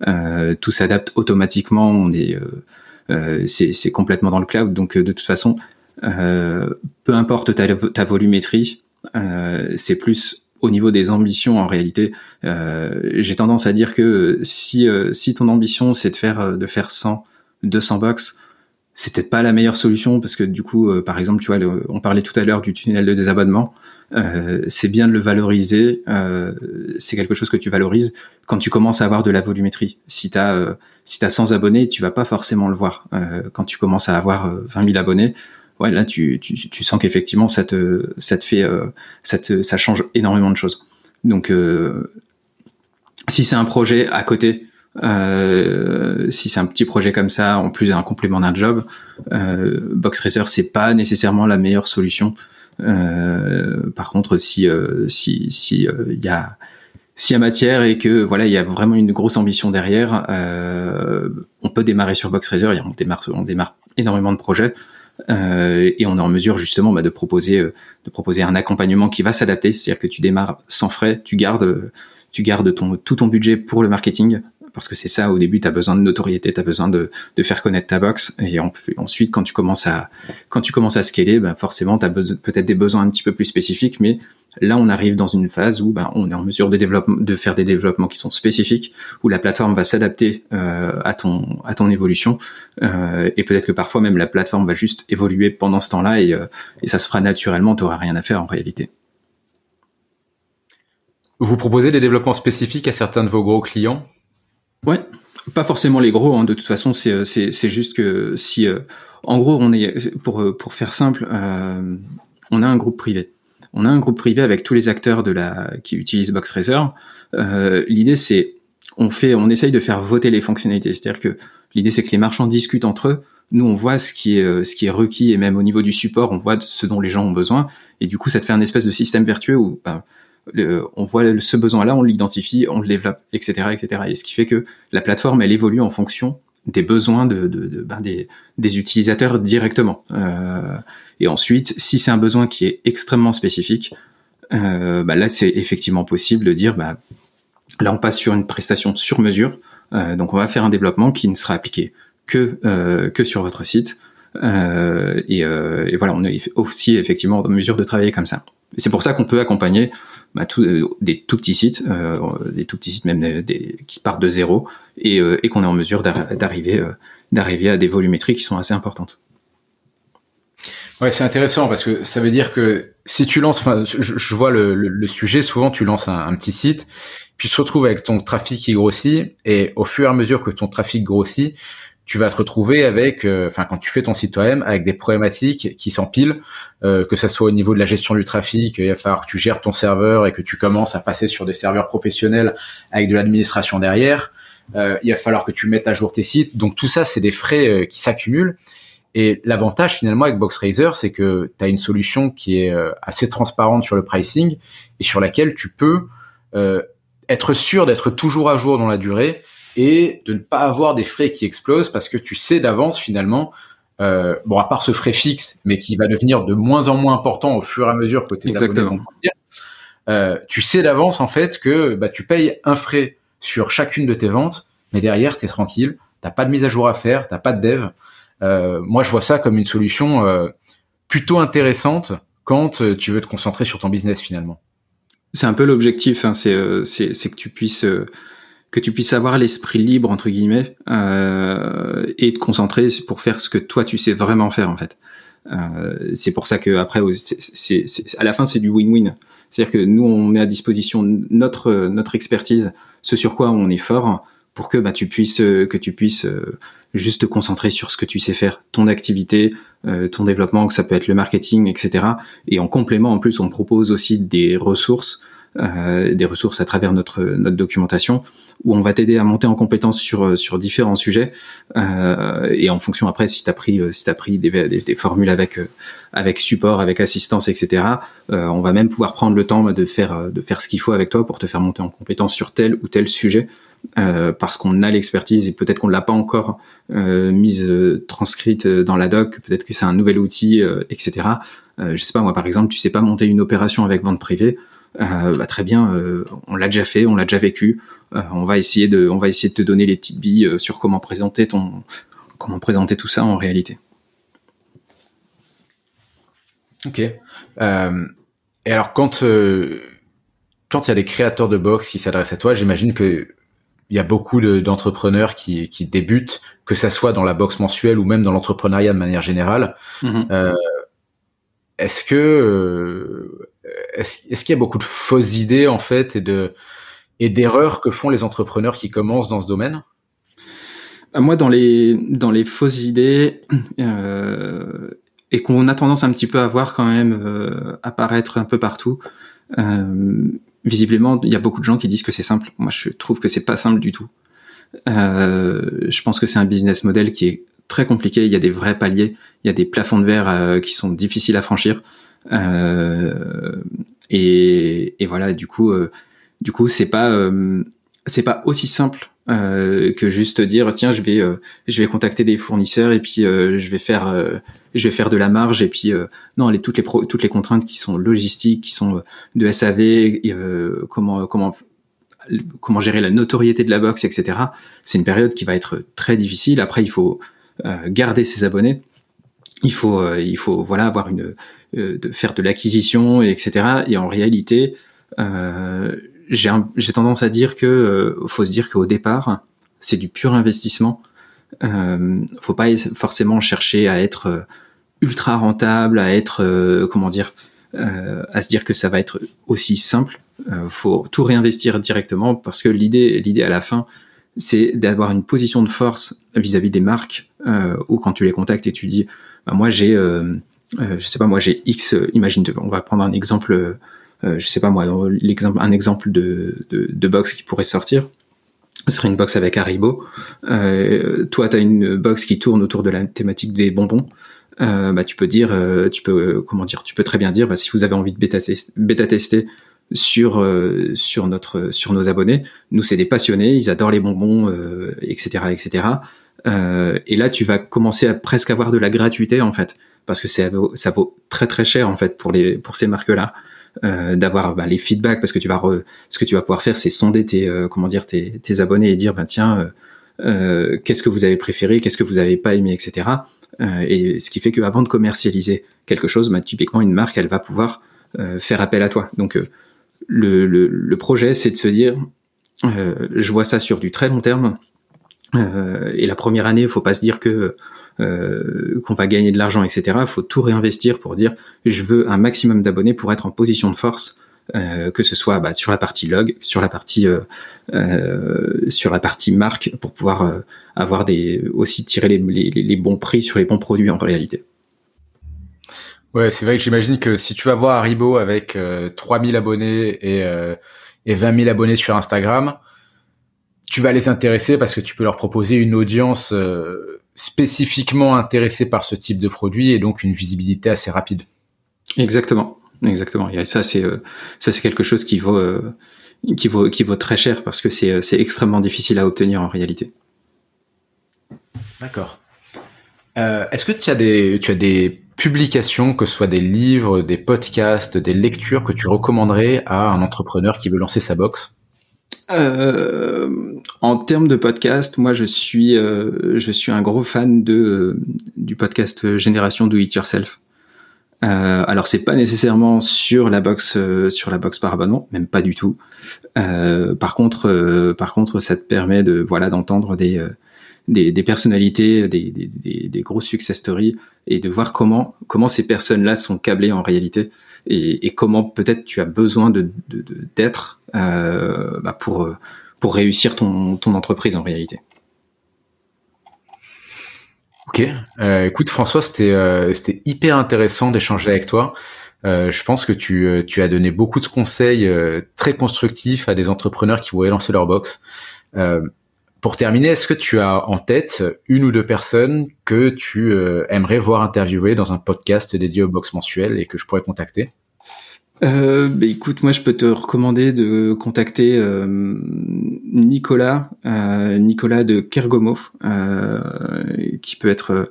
Speaker 2: euh, tout s'adapte automatiquement. On est, euh, euh, c'est complètement dans le cloud. Donc de toute façon, peu importe ta volumétrie, c'est plus au niveau des ambitions en réalité. J'ai tendance à dire que si, si ton ambition c'est de faire de faire 100, 200 box, c'est peut-être pas la meilleure solution parce que du coup, par exemple, tu vois, on parlait tout à l'heure du tunnel de désabonnement. Euh, c'est bien de le valoriser. Euh, c'est quelque chose que tu valorises quand tu commences à avoir de la volumétrie. Si tu as, euh, si as 100 abonnés, tu vas pas forcément le voir. Euh, quand tu commences à avoir 20 000 abonnés, ouais, là, tu, tu, tu sens qu'effectivement, ça te, ça te fait, ça, te, ça change énormément de choses. Donc, si c'est un projet à côté, euh, si c'est un petit projet comme ça, en plus d'un complément d'un job, euh, Box Racer c'est pas nécessairement la meilleure solution euh, par contre, si euh, si si euh, il y a s'il y a matière et que voilà il y a vraiment une grosse ambition derrière, on peut démarrer sur BoxRaiser. On démarre on démarre énormément de projets. Euh, et on est en mesure justement bah, de proposer de proposer un accompagnement qui va s'adapter, c'est-à-dire que tu démarres sans frais, tu gardes tu gardes ton tout ton budget pour le marketing, parce que c'est ça au début tu as besoin de notoriété tu as besoin de, de, faire connaître ta box. Et ensuite quand tu commences à quand tu commences à scaler ben forcément tu as peut-être des besoins un petit peu plus spécifiques mais là on arrive dans une phase où ben, on est en mesure de faire des développements qui sont spécifiques où la plateforme va s'adapter euh, à ton à ton évolution euh, et peut-être que parfois même la plateforme va juste évoluer pendant ce temps-là et, euh, et ça se fera naturellement tu auras rien à faire en réalité
Speaker 1: vous proposez des développements spécifiques à certains de vos gros clients?
Speaker 2: Ouais, pas forcément les gros. Hein. De toute façon, c'est c'est juste que si, euh, en gros, on est pour pour faire simple, euh, on a un groupe privé. On a un groupe privé avec tous les acteurs de la qui utilisent BoxRaiser. Euh, l'idée c'est on fait, on essaye de faire voter les fonctionnalités. C'est-à-dire que l'idée c'est que les marchands discutent entre eux. Nous, on voit ce qui est ce qui est requis et même au niveau du support, on voit ce dont les gens ont besoin. Et du coup, ça te fait un espèce de système vertueux où ben, on voit ce besoin-là, on l'identifie, on le développe, etc., etc. Et ce qui fait que la plateforme, elle évolue en fonction des besoins de, ben, des, utilisateurs directement. Euh, et ensuite, si c'est un besoin qui est extrêmement spécifique, euh, ben là, c'est effectivement possible de dire, bah, là, on passe sur une prestation sur mesure. Euh, donc, on va faire un développement qui ne sera appliqué que que sur votre site et, et, voilà, on est aussi effectivement en mesure de travailler comme ça. C'est pour ça qu'on peut accompagner bah, tout, des tout petits sites, des tout petits sites même des, qui partent de zéro, et, et qu'on est en mesure d'arriver d'arriver à des volumétries qui sont assez importantes.
Speaker 1: Ouais, c'est intéressant parce que ça veut dire que si tu lances, enfin, je, vois le, le, sujet, souvent tu lances un, petit site, puis tu te retrouves avec ton trafic qui grossit, et au fur et à mesure que ton trafic grossit, tu vas te retrouver avec, euh, enfin, quand tu fais ton site toi-même, avec des problématiques qui s'empilent, euh, que ça soit au niveau de la gestion du trafic, il va falloir que tu gères ton serveur et que tu commences à passer sur des serveurs professionnels avec de l'administration derrière. Euh, il va falloir que tu mettes à jour tes sites. Donc tout ça, c'est des frais euh, qui s'accumulent. Et l'avantage finalement avec BoxRaiser, c'est que tu as une solution qui est euh, assez transparente sur le pricing et sur laquelle tu peux être sûr d'être toujours à jour dans la durée et de ne pas avoir des frais qui explosent parce que tu sais d'avance finalement, euh, bon à part ce frais fixe, mais qui va devenir de moins en moins important au fur et à mesure que tes
Speaker 2: Exactement.
Speaker 1: euh, tu sais d'avance en fait que bah, tu payes un frais sur chacune de tes ventes, mais derrière tu es tranquille, t'as pas de mise à jour à faire, t'as pas de dev. Euh, moi, je vois ça comme une solution euh, plutôt intéressante quand euh, tu veux te concentrer sur ton business finalement.
Speaker 2: C'est un peu l'objectif, hein, c'est que tu puisses que tu puisses avoir l'esprit libre entre guillemets et te concentrer pour faire ce que toi tu sais vraiment faire en fait. c'est pour ça que après, c'est à la fin c'est du win-win. C'est-à-dire que nous on met à disposition notre notre expertise, ce sur quoi on est fort, pour que bah, tu puisses que tu puisses juste te concentrer sur ce que tu sais faire, ton activité, euh, ton développement, que ça peut être le marketing, etc. Et en complément, en plus, on propose aussi des ressources, euh, des ressources à travers notre notre documentation, où on va t'aider à monter en compétence sur sur différents sujets. Euh, et en fonction après, si t'as pris si t'as pris des, des, formules avec avec support, avec assistance, etc. on va même pouvoir prendre le temps de faire de faire ce qu'il faut avec toi pour te faire monter en compétence sur tel ou tel sujet euh, parce qu'on a l'expertise et peut-être qu'on l'a pas encore euh, mise euh, transcrite dans la doc, peut-être que c'est un nouvel outil, etc. je sais pas moi par exemple, tu sais pas monter une opération avec vente privée, bah, très bien, on l'a déjà fait, on l'a déjà vécu. on va essayer de, on va essayer de te donner les petites billes sur comment présenter ton, comment présenter tout ça en réalité.
Speaker 1: Ok. et alors quand quand il y a des créateurs de box qui s'adressent à toi, j'imagine que il y a beaucoup d'entrepreneurs qui, qui, débutent, que ça soit dans la boxe mensuelle ou même dans l'entrepreneuriat de manière générale. Mm-hmm. Euh, est-ce que euh, est-ce qu'il y a beaucoup de fausses idées en fait et de et d'erreurs que font les entrepreneurs qui commencent dans ce domaine?
Speaker 2: Euh, Moi, dans les dans les fausses idées euh, et qu'on a tendance un petit peu à voir quand même euh, apparaître un peu partout. Euh, visiblement, il y a beaucoup de gens qui disent que c'est simple. Moi, je trouve que c'est pas simple du tout. Euh, je pense que c'est un business model qui est très compliqué. Il y a des vrais paliers, il y a des plafonds de verre euh, qui sont difficiles à franchir. Euh, et, et, voilà, du coup, euh, du coup, c'est pas euh, c'est pas aussi simple euh, que juste dire tiens je vais euh, je vais contacter des fournisseurs et puis euh, je vais faire je vais faire de la marge et puis non les toutes les toutes les contraintes qui sont logistiques qui sont de SAV comment comment comment gérer la notoriété de la box etc c'est une période qui va être très difficile. Après il faut garder ses abonnés. Il faut il faut voilà avoir une de faire de l'acquisition etc et en réalité euh, j'ai tendance à dire que euh, faut se dire qu'au départ, c'est du pur investissement. Euh, faut pas forcément chercher à être euh, ultra rentable, à être euh, comment dire, à se dire que ça va être aussi simple. faut tout réinvestir directement parce que l'idée, l'idée à la fin, c'est d'avoir une position de force vis-à-vis des marques ou quand tu les contactes et tu dis, bah, moi j'ai, je sais pas, moi j'ai X, imagine, on va prendre un exemple euh, je sais pas moi, l'exemple, un exemple de, de, de box qui pourrait sortir, ce serait une box avec Haribo. Euh, toi, tu as une box qui tourne autour de la thématique des bonbons. Euh, bah, tu peux dire, euh, tu peux, comment dire, tu peux très bien dire, bah, si vous avez envie de bêta, bêta tester sur euh, sur notre sur nos abonnés, nous c'est des passionnés, ils adorent les bonbons, etc., etc. et là, tu vas commencer à presque avoir de la gratuité en fait, parce que ça vaut, ça vaut très très cher en fait pour les pour ces marques là. Euh, d'avoir bah, les feedbacks parce que tu vas ce que tu vas pouvoir faire c'est sonder tes euh, comment dire tes, tes, abonnés et dire bah tiens euh, qu'est-ce que vous avez préféré qu'est-ce que vous avez pas aimé etc et ce qui fait qu'avant de commercialiser quelque chose, bah, typiquement une marque, elle va pouvoir faire appel à toi. Donc le, le, le projet, c'est de se dire, je vois ça sur du très long terme. et la première année, il faut pas se dire que euh, qu'on va gagner de l'argent, etc. Il faut tout réinvestir pour dire je veux un maximum d'abonnés pour être en position de force, euh, que ce soit bah, sur la partie log, sur la partie euh, euh sur la partie marque, pour pouvoir euh, avoir des aussi tirer les, bons prix sur les bons produits en réalité.
Speaker 1: Ouais, c'est vrai que j'imagine que si tu vas voir Haribo avec 3000 abonnés et, et 20 000 abonnés sur Instagram, tu vas les intéresser parce que tu peux leur proposer une audience spécifiquement intéressé par ce type de produit et donc une visibilité assez rapide.
Speaker 2: Exactement, exactement. Et ça, c'est euh, ça, c'est quelque chose qui vaut euh, qui vaut qui vaut très cher parce que c'est euh, c'est extrêmement difficile à obtenir en réalité.
Speaker 1: D'accord. Est-ce que tu as des tu as des publications, que ce soit des livres, des podcasts, des lectures que tu recommanderais à un entrepreneur qui veut lancer sa box?
Speaker 2: Euh, en termes de podcast, moi je suis euh, je suis un gros fan de euh, du podcast Génération Do It Yourself. Euh, alors c'est pas nécessairement sur la box sur la box par abonnement, même pas du tout. par contre par contre ça te permet de voilà d'entendre des, des, des personnalités, des, des, des, gros success stories et de voir comment comment ces personnes là sont câblées en réalité et, et comment peut-être tu as besoin de d'être euh, bah pour pour réussir ton, ton entreprise en réalité.
Speaker 1: Ok, euh, écoute François, c'était euh, c'était hyper intéressant d'échanger avec toi. Euh, je pense que tu, euh, tu as donné beaucoup de conseils euh, très constructifs à des entrepreneurs qui voudraient lancer leur box. pour terminer, est-ce que tu as en tête une ou deux personnes que tu aimerais voir interviewer dans un podcast dédié au box mensuel et que je pourrais contacter?
Speaker 2: Euh, bah, écoute, moi je peux te recommander de contacter euh, Nicolas, euh, Nicolas de Kergomov, euh, qui peut être euh,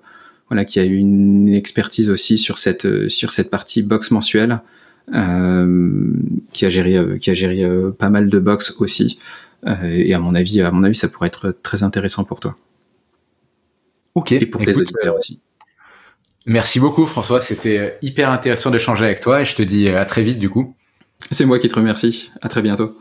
Speaker 2: voilà, qui a une expertise aussi sur cette sur cette partie box mensuelle, qui a géré qui a géré pas mal de box aussi, et à mon avis à mon avis ça pourrait être très intéressant pour toi.
Speaker 1: Ok.
Speaker 2: Et pour tes auditeurs aussi.
Speaker 1: Merci beaucoup François, c'était euh, hyper intéressant d'échanger avec toi et je te dis euh, à très vite du coup.
Speaker 2: C'est moi qui te remercie, à très bientôt.